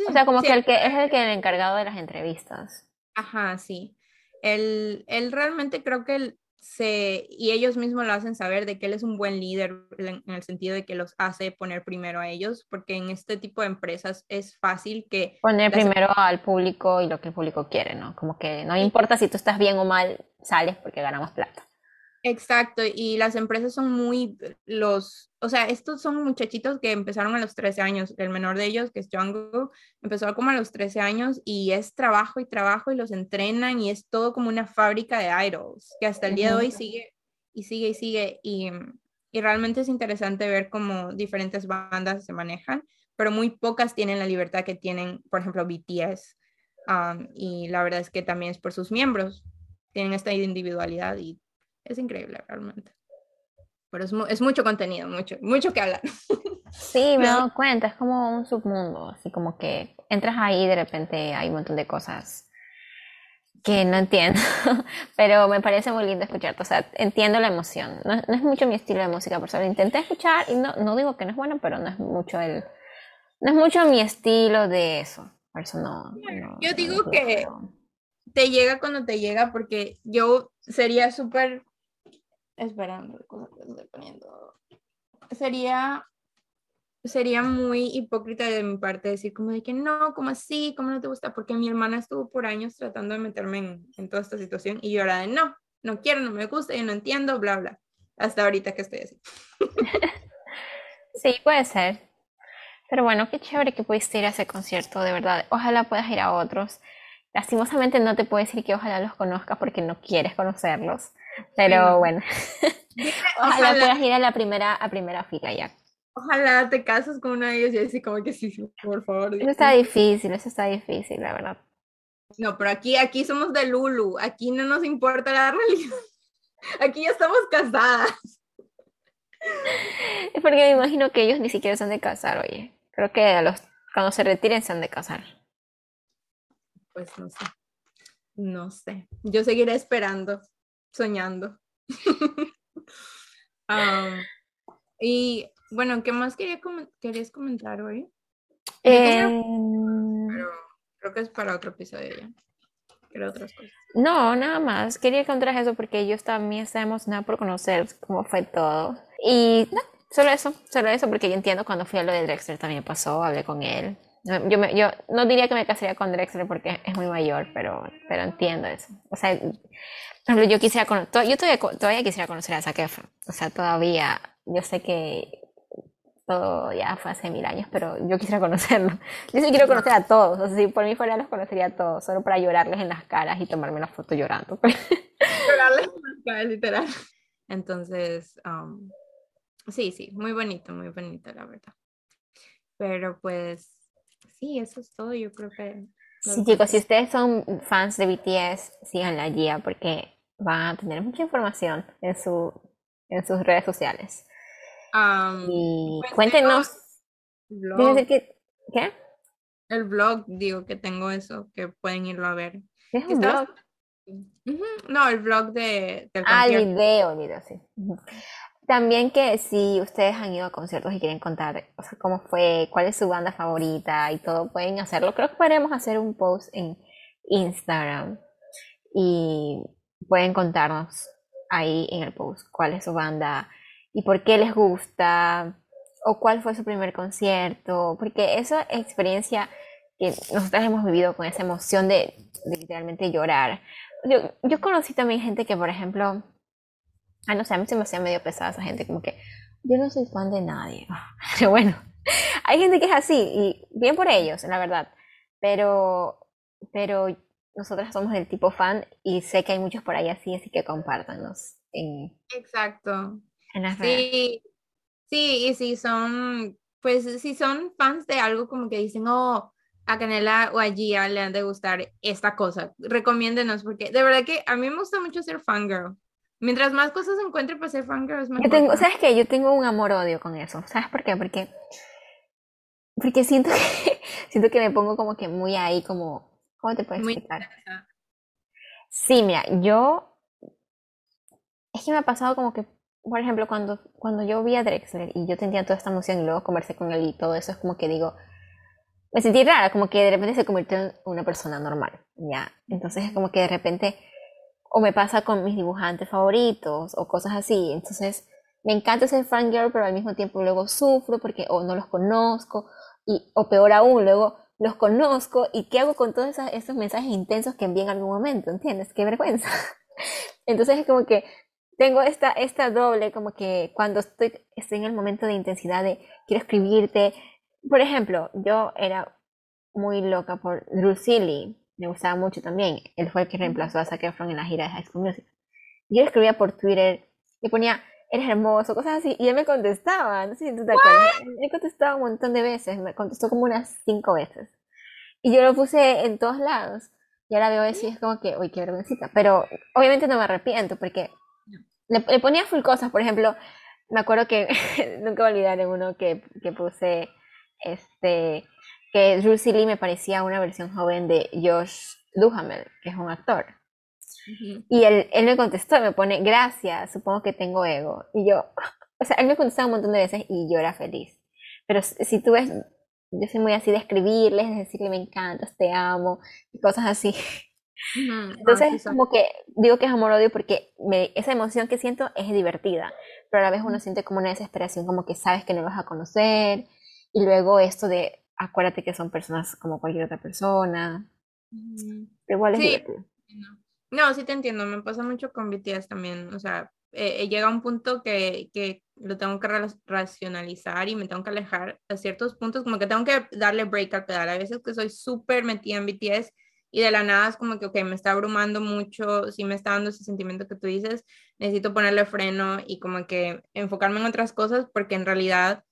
o sea, como que el que es el que el encargado de las entrevistas. Ajá, sí. Él, él realmente creo que él se, y ellos mismos lo hacen saber de que él es un buen líder en, el sentido de que los hace poner primero a ellos, porque en este tipo de empresas es fácil que... Poner primero al público y lo que el público quiere, ¿no? Como que no importa si tú estás bien o mal, sales porque ganamos plata. Exacto, y las empresas son muy los, o sea, estos son muchachitos que empezaron a los 13 años, el menor de ellos, que es Jungkook, empezó como a los 13 años y es trabajo y trabajo y los entrenan y es todo como una fábrica de idols, que hasta el día de hoy sigue y sigue y sigue y, y realmente es interesante ver cómo diferentes bandas se manejan, pero muy pocas tienen la libertad que tienen, por ejemplo, BTS, um, y la verdad es que también es por sus miembros, tienen esta individualidad y es increíble realmente. Pero es, es mucho contenido, mucho, mucho que hablar. <laughs> Sí, me he dado cuenta, es como un submundo, así como que entras ahí y de repente hay un montón de cosas que no entiendo, <laughs> pero me parece muy lindo escucharte, o sea, entiendo la emoción, no, es mucho mi estilo de música, por eso lo intenté escuchar y no, no digo que no es bueno, pero no es mucho el, no es mucho mi estilo de eso, por eso no. Yo digo que te llega cuando te llega porque yo sería súper esperando, poniendo. Sería, sería muy hipócrita de mi parte decir como de que no, como así, como no te gusta, porque mi hermana estuvo por años tratando de meterme en, toda esta situación y yo era de no, no quiero, no me gusta, yo no entiendo, bla, bla. Hasta ahorita que estoy así. <laughs> sí, puede ser. Pero bueno, qué chévere que pudiste ir a ese concierto, de verdad. Ojalá puedas ir a otros. Lastimosamente no te puedo decir que ojalá los conozcas porque no quieres conocerlos. Pero bueno, <laughs> ojalá, puedas ir a la primera, a primera fila ya. Ojalá te cases con uno de ellos y así como que sí, por favor. Eso está difícil, eso está difícil, la verdad. No, pero aquí, aquí somos de Lulu, aquí no nos importa la religión. <laughs> Aquí ya estamos casadas. Es porque me imagino que ellos ni siquiera se han de casar, oye. Creo que a los, cuando se retiren se han de casar. Pues no sé. No sé. Yo seguiré esperando soñando. <laughs> y bueno, ¿qué más quería querías comentar hoy? Em, creo que es para otro episodio ya. otras cosas. No, nada más. Quería contar eso porque yo también estaba emocionada por conocer cómo fue todo. Y no, solo eso, solo eso, porque yo entiendo cuando fui a lo de Drexler también pasó, hablé con él. Yo, yo no diría que me casaría con Drexler porque es muy mayor, pero, pero entiendo eso. O sea, por ejemplo, yo quisiera conocer, yo todavía, todavía quisiera conocer a Zac. O sea, todavía, yo sé que todo ya fue hace mil años, pero yo quisiera <laughs> conocerlo. Yo sí quiero conocer a todos. O sea, si por mí fuera, los conocería a todos, solo para llorarles en las caras y tomarme una foto llorando. <laughs> Llorarles en las caras, literal. Entonces, um, sí, sí, muy bonito, muy bonito, la verdad. Pero pues, sí, eso es todo. Yo creo que. Sí, chicos, si ustedes son fans de BTS, sigan la guía porque van a tener mucha información en, su, en sus redes sociales. y pues, cuéntenos. Que, ¿Qué? El blog, digo que tengo eso, que pueden irlo a ver. ¿Es un blog? No, el blog de, del Ah, el video, el video, sí. También que si ustedes han ido a conciertos y quieren contar cómo fue, cuál es su banda favorita y todo, pueden hacerlo. Creo que podremos hacer un post en Instagram y pueden contarnos ahí en el post cuál es su banda y por qué les gusta o cuál fue su primer concierto, porque esa experiencia que nosotros hemos vivido con esa emoción de, de literalmente llorar. Yo, yo conocí también gente que, por ejemplo, Ah, no sé, a mí se me hacía medio pesada esa gente, como que yo no soy fan de nadie. <laughs> Pero bueno, hay gente que es así y bien por ellos, la verdad. Pero, pero nosotras somos del tipo fan y sé que hay muchos por ahí así, así que compártanos. En, Exacto. sí, sí, y si son, pues si son fans de algo como que dicen, oh, a Canela o a Gia le han de gustar esta cosa, recomiéndenos, porque de verdad que a mí me gusta mucho ser fangirl. Mientras más cosas encuentre, pues ser fangirl es mejor. tengo, ¿Sabes qué? Yo tengo un amor-odio con eso. ¿Sabes por qué? Porque, porque siento que, <laughs> siento que me pongo como que muy ahí, como, ¿cómo te puedo explicar? sí, mira, yo, es que me ha pasado como que, por ejemplo, cuando, cuando yo vi a Drexler y yo tenía toda esta emoción y luego conversé con él y todo eso, es como que digo, me sentí rara, como que de repente se convirtió en una persona normal, ¿ya? Entonces es como que de repente o me pasa con mis dibujantes favoritos o cosas así. Entonces, me encanta ser fangirl, pero al mismo tiempo luego sufro porque o no los conozco, y, o peor aún, luego los conozco y qué hago con todos esos, mensajes intensos que envíen en algún momento, ¿entiendes? Qué vergüenza. <laughs> Entonces es como que tengo esta, esta doble, como que cuando estoy, estoy en el momento de intensidad de quiero escribirte, por ejemplo, yo era muy loca por Drusili, me gustaba mucho también. Él fue el que reemplazó a Zac Efron en la gira de High School Music. Yo le escribía por Twitter, le ponía, eres hermoso, cosas así, y él me contestaba, no sé si tú te acuerdas. Él contestaba un montón de veces, me contestó como unas cinco veces. Y yo lo puse en todos lados. Y ahora veo eso y es como que, uy, qué vergüencita. Pero obviamente no me arrepiento porque le, ponía full cosas. Por ejemplo, me acuerdo que <laughs> nunca voy a olvidar en uno que, que puse, este, que Juicy Lee me parecía una versión joven de Josh Duhamel, que es un actor. Y él, él me contestó, me pone, gracias, supongo que tengo ego. Y yo, <laughs> o sea, él me contestaba un montón de veces y yo era feliz. Pero si tú ves, yo soy muy así de escribirles, de decirle me encantas, te amo, y cosas así. <laughs> Entonces, es como que digo que es amor-odio porque me, esa emoción que siento es divertida, pero a la vez uno siente como una desesperación, como que sabes que no vas a conocer, y luego esto de acuérdate que son personas como cualquier otra persona. Igual es sí. No, sí te entiendo, me pasa mucho con BTS también, o sea, eh, eh, llega un punto que, que, lo tengo que racionalizar y me tengo que alejar a ciertos puntos, como que tengo que darle break al pedal, a veces que soy súper metida en BTS y de la nada es como que, ok, me está abrumando mucho, sí me está dando ese sentimiento que tú dices, necesito ponerle freno y como que enfocarme en otras cosas porque en realidad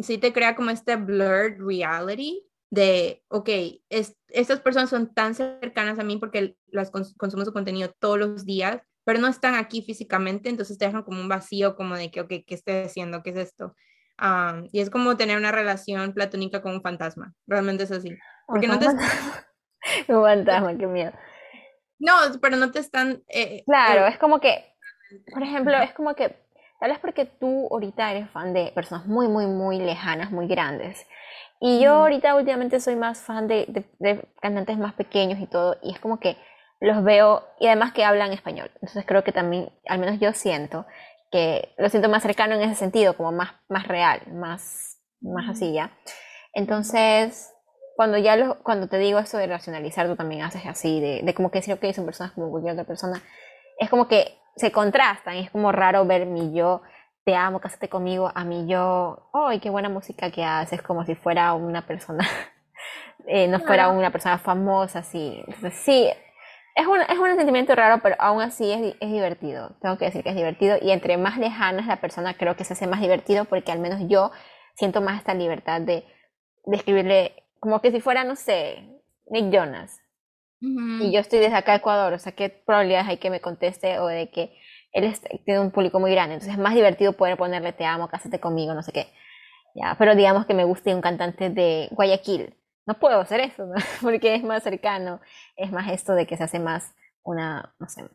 sí te crea como este blurred reality de, ok, es, estas personas son tan cercanas a mí porque las consumo su contenido todos los días, pero no están aquí físicamente, entonces te dejan como un vacío, como de que, ok, ¿qué estoy haciendo? ¿Qué es esto? y es como tener una relación platónica con un fantasma, realmente es así. Porque no te... <laughs> un fantasma, qué miedo. No, pero no te están... Eh, claro, eh, es como que, por ejemplo, es como que Tal vez porque tú ahorita eres fan de personas muy, muy, muy lejanas, muy grandes. Y yo ahorita últimamente soy más fan de, de, cantantes más pequeños y todo. Y es como que los veo y además que hablan español. Entonces creo que también, al menos yo siento que lo siento más cercano en ese sentido, como más, más real, más, más así ya. Entonces, cuando ya lo, cuando te digo eso de racionalizar, tú también haces así, de, de como que decir, ok, son personas como cualquier otra persona, es como que se contrastan, es como raro ver mi yo, te amo, cásate conmigo, a mi yo, ¡ay, qué buena música que haces! Como si fuera una persona, <laughs> eh, no fuera una persona famosa, así. Entonces, sí, es un, es un sentimiento raro, pero aún así es, es, divertido. Tengo que decir que es divertido. Y entre más lejana es la persona, creo que se hace más divertido porque al menos yo siento más esta libertad de, de escribirle como que si fuera, no sé, Nick Jonas. Y yo estoy desde acá Ecuador, o sea, ¿qué probabilidades hay que me conteste o de que él tiene un público muy grande? Entonces es más divertido poder ponerle te amo, cásate conmigo, no sé qué. Ya, pero digamos que me guste un cantante de Guayaquil. No puedo hacer eso, ¿no? <laughs> Porque es más cercano, es más esto de que se hace más una, no sé,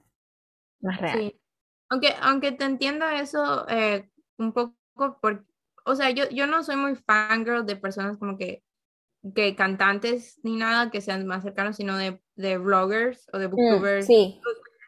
más real. Sí. Aunque, aunque te entienda eso eh, un poco, por, o sea, yo, yo no soy muy fangirl de personas como que que cantantes ni nada que sean más cercanos, sino de, de vloggers o de mm, booktubers. sí.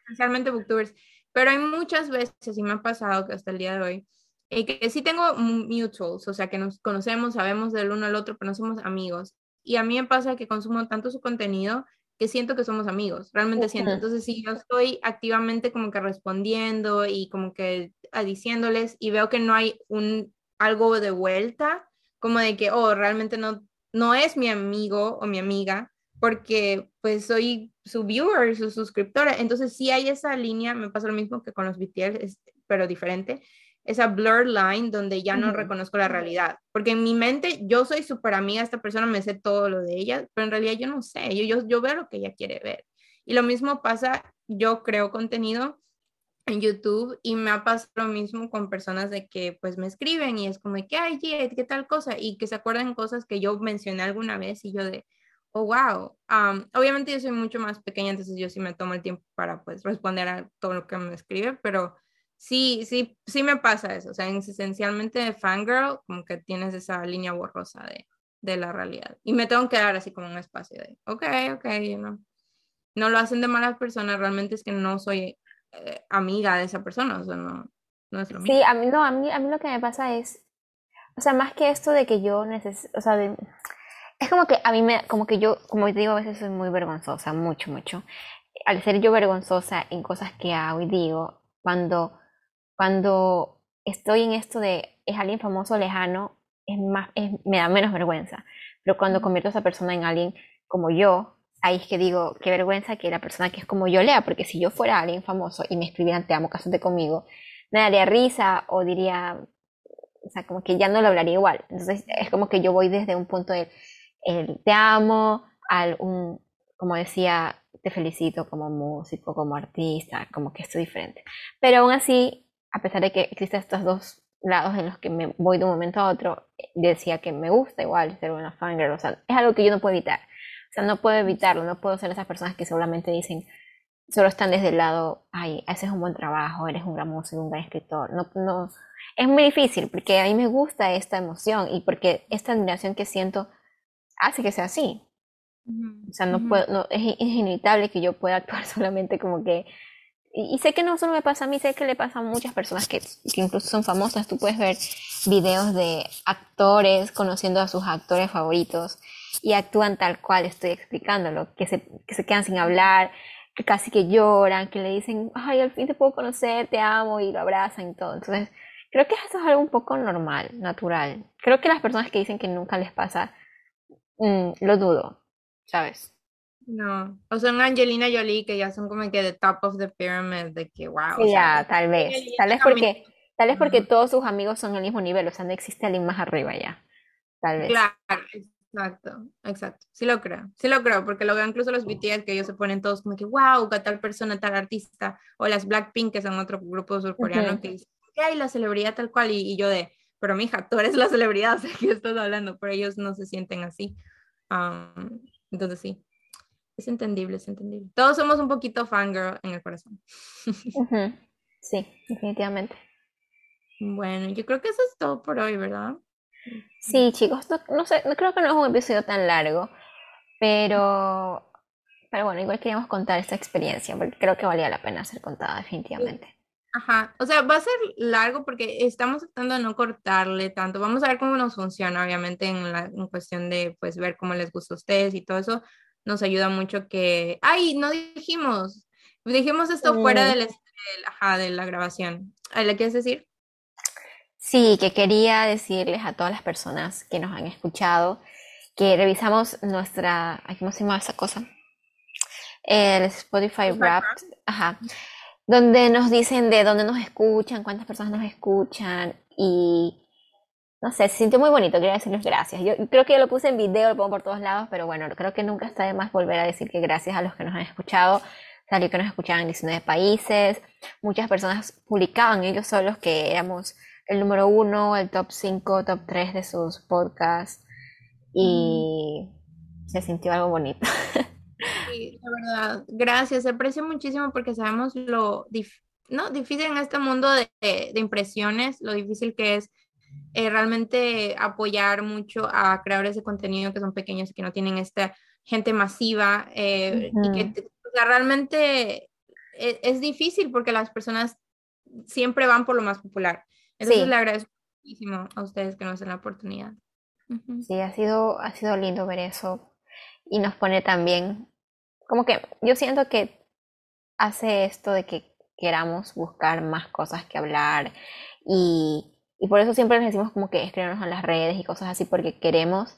Esencialmente booktubers. Pero hay muchas veces, y me ha pasado que hasta el día de hoy, y que, sí tengo mutuals, o sea, que nos conocemos, sabemos del uno al otro, pero no somos amigos. Y a mí me pasa que consumo tanto su contenido que siento que somos amigos, realmente siento. Entonces, si yo estoy activamente como que respondiendo y como que diciéndoles y veo que no hay un algo de vuelta, como de que, oh, realmente no no es mi amigo o mi amiga porque pues soy su viewer, su suscriptora. Entonces sí hay esa línea, me pasa lo mismo que con los BTS, pero diferente, esa blur line donde ya no reconozco la realidad. Porque en mi mente yo soy súper amiga, esta persona me sé todo lo de ella, pero en realidad yo no sé, yo, yo, yo veo lo que ella quiere ver. Y lo mismo pasa, yo creo contenido en YouTube y me ha pasado lo mismo con personas de que pues me escriben y es como que, ay, ¿qué tal cosa? Y que se acuerdan cosas que yo mencioné alguna vez y yo de, oh, wow. obviamente yo soy mucho más pequeña, entonces yo sí me tomo el tiempo para pues responder a todo lo que me escribe, pero sí, sí, sí me pasa eso. O sea, esencialmente de fangirl, como que tienes esa línea borrosa de, de la realidad. Y me tengo que dar así como un espacio de, ok, ok, you know. No lo hacen de malas personas, realmente es que no soy eh, amiga de esa persona, o sea, no, no es lo mismo. Sí, a mí, no, a mí, a mí lo que me pasa es, o sea, más que esto de que yo necesito, o sea, es como que a mí me, como que yo, como te digo, a veces soy muy vergonzosa, mucho, mucho. Al ser yo vergonzosa en cosas que hago y digo, cuando, cuando estoy en esto de es alguien famoso lejano, es más, me da menos vergüenza. Pero cuando convierto a esa persona en alguien como yo, ahí es que digo, qué vergüenza que la persona que es como yo lea, porque si yo fuera alguien famoso y me escribieran te amo, cásate conmigo, me daría risa o diría, o sea, como que ya no lo hablaría igual. Entonces es como que yo voy desde un punto de el te amo, al un, como decía, te felicito como músico, como artista, como que esto es diferente. Pero aún así, a pesar de que existen estos dos lados en los que me voy de un momento a otro, decía que me gusta igual ser una fangirl, o sea, es algo que yo no puedo evitar. O sea, no puedo evitarlo, no puedo ser esas personas que seguramente dicen, solo están desde el lado, ay, haces un buen trabajo, eres un gran músico, un gran escritor. No, no, es muy difícil porque a mí me gusta esta emoción y porque esta admiración que siento hace que sea así. O sea, no puedo, no, es, es, inevitable que yo pueda actuar <laughs> solamente como que... Y, sé que no solo me pasa a mí, sé que le pasa a muchas personas que, que incluso son famosas. Tú puedes ver videos de actores conociendo a sus actores favoritos y actúan tal cual estoy explicándolo, que se, que se quedan sin hablar, que casi que lloran, que le dicen, ay, al fin te puedo conocer, te amo, y lo abrazan y todo. Entonces, creo que eso es algo un poco normal, natural. Creo que las personas que dicen que nunca les pasa, mm, lo dudo, ¿sabes? No, o son Angelina Jolie que ya son como que de top of the pyramid, de que wow. Sí, ya, tal vez, tal vez porque, tal vez porque todos sus amigos son al mismo nivel, o sea, no existe alguien más arriba ya, tal vez. Claro, Exacto, exacto. Sí lo creo, sí lo creo, porque lo veo incluso los BTS que ellos se ponen todos como que, wow, tal persona, tal artista, o las Blackpink que son otro grupo surcoreano que dicen, hay la celebridad tal cual, y, yo de, pero mija, tú eres la celebridad, <laughs> o sea, que estás hablando, pero ellos no se sienten así. entonces sí, es entendible, es entendible. Todos somos un poquito fangirl en el corazón. <laughs> Sí, definitivamente. Bueno, yo creo que eso es todo por hoy, ¿verdad? Sí, chicos, no, sé, creo que no es un episodio tan largo, pero, pero bueno, igual queríamos contar esta experiencia, porque creo que valía la pena ser contada definitivamente. Ajá, o sea, va a ser largo porque estamos tratando de no cortarle tanto. Vamos a ver cómo nos funciona, obviamente, en, la, en cuestión de, pues, ver cómo les gusta a ustedes y todo eso. Nos ayuda mucho que... ¡Ay, no dijimos! Dijimos esto fuera del, ajá, de la grabación. ¿Le quieres decir? Sí, que quería decirles a todas las personas que nos han escuchado que revisamos nuestra, ¿cómo se llama esa cosa? El Spotify Wrapped, ajá, donde nos dicen de dónde nos escuchan, cuántas personas nos escuchan y no sé, se sintió muy bonito, quería decirles gracias. Yo creo que yo lo puse en video, lo pongo por todos lados, pero bueno, creo que nunca está de más volver a decir que gracias a los que nos han escuchado. Salió que nos escuchaban en 19 países, muchas personas publicaban ellos solos que éramos el número uno, el top 5, top 3 de sus podcasts y mm. se sintió algo bonito. <laughs> Sí, la verdad, gracias, se aprecia muchísimo porque sabemos lo no, difícil en este mundo de, impresiones, lo difícil que es eh, realmente apoyar mucho a creadores de contenido que son pequeños y que no tienen esta gente masiva eh, y que realmente es, es, difícil porque las personas siempre van por lo más popular. Entonces le agradezco muchísimo a ustedes que nos den la oportunidad. Sí, ha sido, ha sido lindo ver eso y nos pone también, como que yo siento que hace esto de que queramos buscar más cosas que hablar y, y por eso siempre les decimos como que escribirnos en las redes y cosas así porque queremos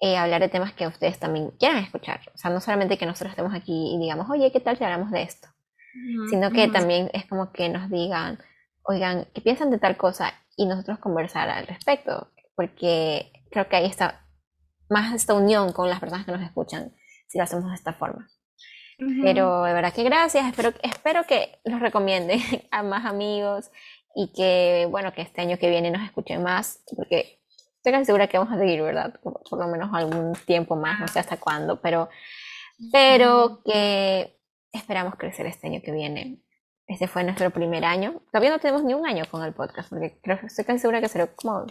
eh, hablar de temas que ustedes también quieran escuchar. O sea, no solamente que nosotros estemos aquí y digamos, oye, ¿qué tal si hablamos de esto? Sino que también es como que nos digan, oigan, ¿qué piensan de tal cosa? Y nosotros conversar al respecto, porque creo que ahí está más esta unión con las personas que nos escuchan si lo hacemos de esta forma. Pero de verdad que gracias, espero, espero que los recomienden <laughs> a más amigos y que, bueno, que este año que viene nos escuchen más, porque estoy casi segura que vamos a seguir, ¿verdad? Por, por lo menos algún tiempo más, no sé hasta cuándo, pero, pero que esperamos crecer este año que viene este fue nuestro primer año. Todavía no tenemos ni un año con el podcast, porque creo, estoy casi segura que salió como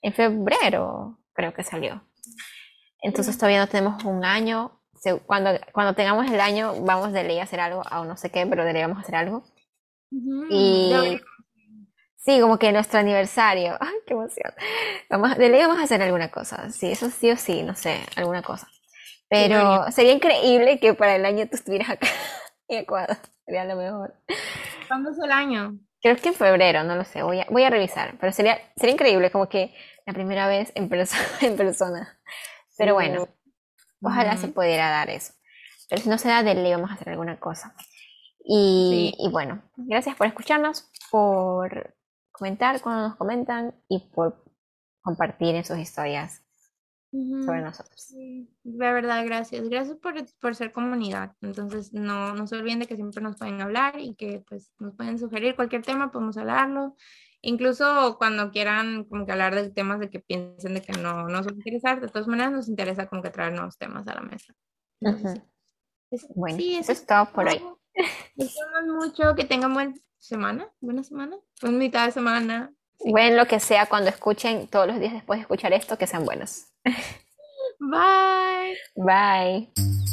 en febrero, creo que salió. Entonces todavía no tenemos un año. Cuando, cuando tengamos el año, vamos de ley a hacer algo, aún no sé qué, pero deberíamos hacer algo. Y sí, como que nuestro aniversario. <laughs> ¡Ay, qué emoción! Vamos, de ley vamos a hacer alguna cosa. Sí, eso sí o sí, no sé, alguna cosa. Pero sería increíble que para el año tú estuvieras acá <laughs> en Ecuador. Sería lo mejor. ¿Cuándo es el año? Creo que en febrero, no lo sé. Voy a, voy a revisar. Pero sería, sería increíble, como que la primera vez en, <laughs> en persona. Pero bueno, ojalá se pudiera dar eso. Pero si no se da, ley vamos a hacer alguna cosa. Y, y, bueno, gracias por escucharnos, por comentar cuando nos comentan y por compartir en sus historias sobre nosotros. De verdad, gracias. Gracias por, por, ser comunidad. Entonces, no, no se olviden de que siempre nos pueden hablar y que pues nos pueden sugerir cualquier tema, podemos hablarlo. Incluso cuando quieran como que hablar de temas de que piensen de que no nos va a interesar, de todas maneras nos interesa como que traer nuevos temas a la mesa. Pues, bueno, sí, eso, es todo por hoy. Les mucho, que tengan buena semana, buena semana, buena mitad de semana. Bueno, lo que sea, cuando escuchen todos los días después de escuchar esto, que sean buenos. <laughs> Bye. Bye.